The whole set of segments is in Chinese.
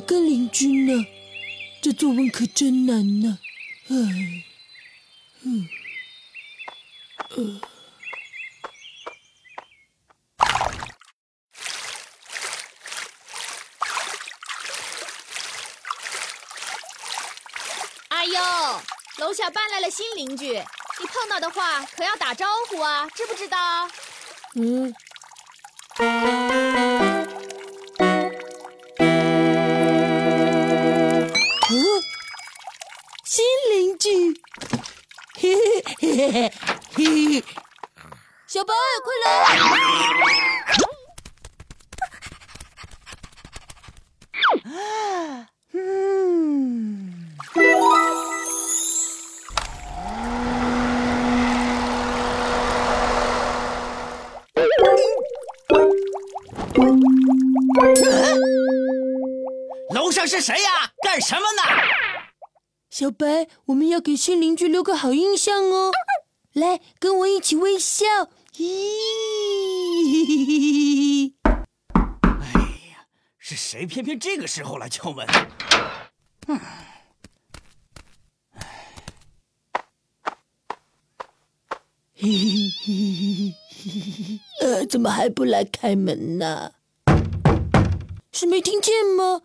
跟邻居呢？这作文可真难呢。唉，嗯，呃。哎呦，楼下搬来了新邻居，你碰到的话可要打招呼啊，知不知道？嗯。新邻居，嘿嘿嘿嘿嘿嘿，小白，快来！楼上是谁呀？干什么呢？小白，我们要给新邻居留个好印象哦。来，跟我一起微笑。咦！哎呀，是谁偏偏这个时候来敲门？嗯。嘿嘿嘿嘿嘿呃，怎么还不来开门呢？是没听见吗？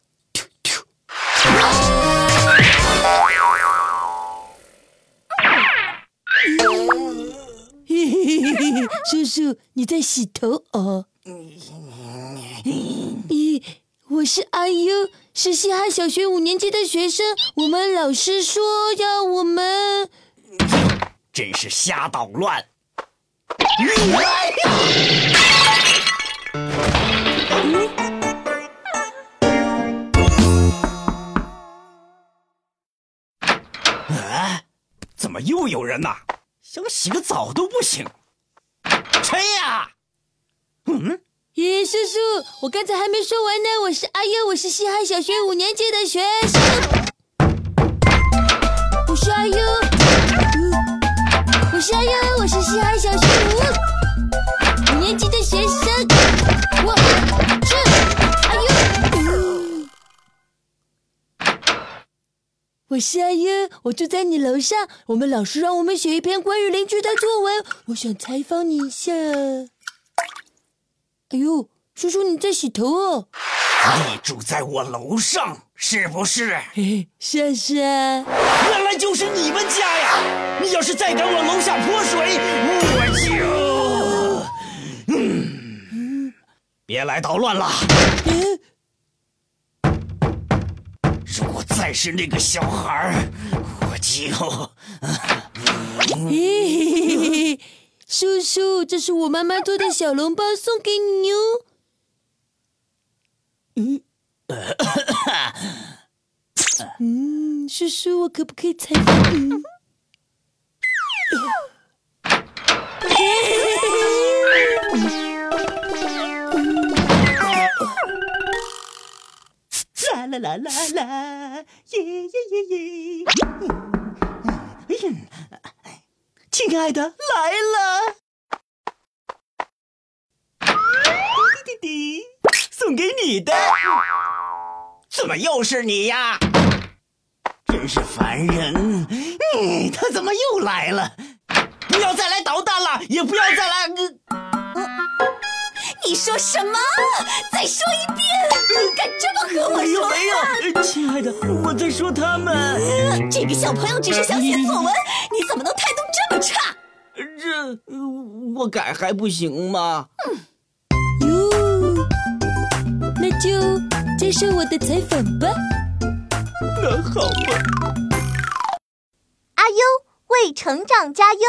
嘿 叔叔，你在洗头哦？咦，我是阿优，是西汉小学五年级的学生。我们老师说要我们，真是瞎捣乱！啊！怎么又有人呐？想洗个澡都不行。吹呀！嗯？咦，叔叔，我刚才还没说完呢。我是阿优，我是西海小学五年级的学生。我是阿优。我是阿优，我是西海小学我是阿优，我住在你楼上。我们老师让我们写一篇关于邻居的作文，我想采访你一下。哎呦，叔叔你在洗头哦？你住在我楼上是不是？是啊是啊。原来就是你们家呀！你要是再敢往楼下泼水，我就……嗯，别来捣乱了。如再是那个小孩我就…… 嘿嘿嘿。叔叔，这是我妈妈做的小笼包，送给你哦。嗯，嗯，叔叔，我可不可以采访你？啦啦啦啦啦，耶耶耶耶！哎呀！亲爱的，来了！滴滴滴，送给你的。怎么又是你呀？真是烦人！嗯，他怎么又来了？不要再来捣蛋了，也不要再来……你说什么？再说一遍！你敢这么和我说？亲爱的，我在说他们。这个小朋友只是想写作文，你怎么能态度这么差？这我改还不行吗？哟，那就接受我的采访吧。那好吧。阿优为成长加油。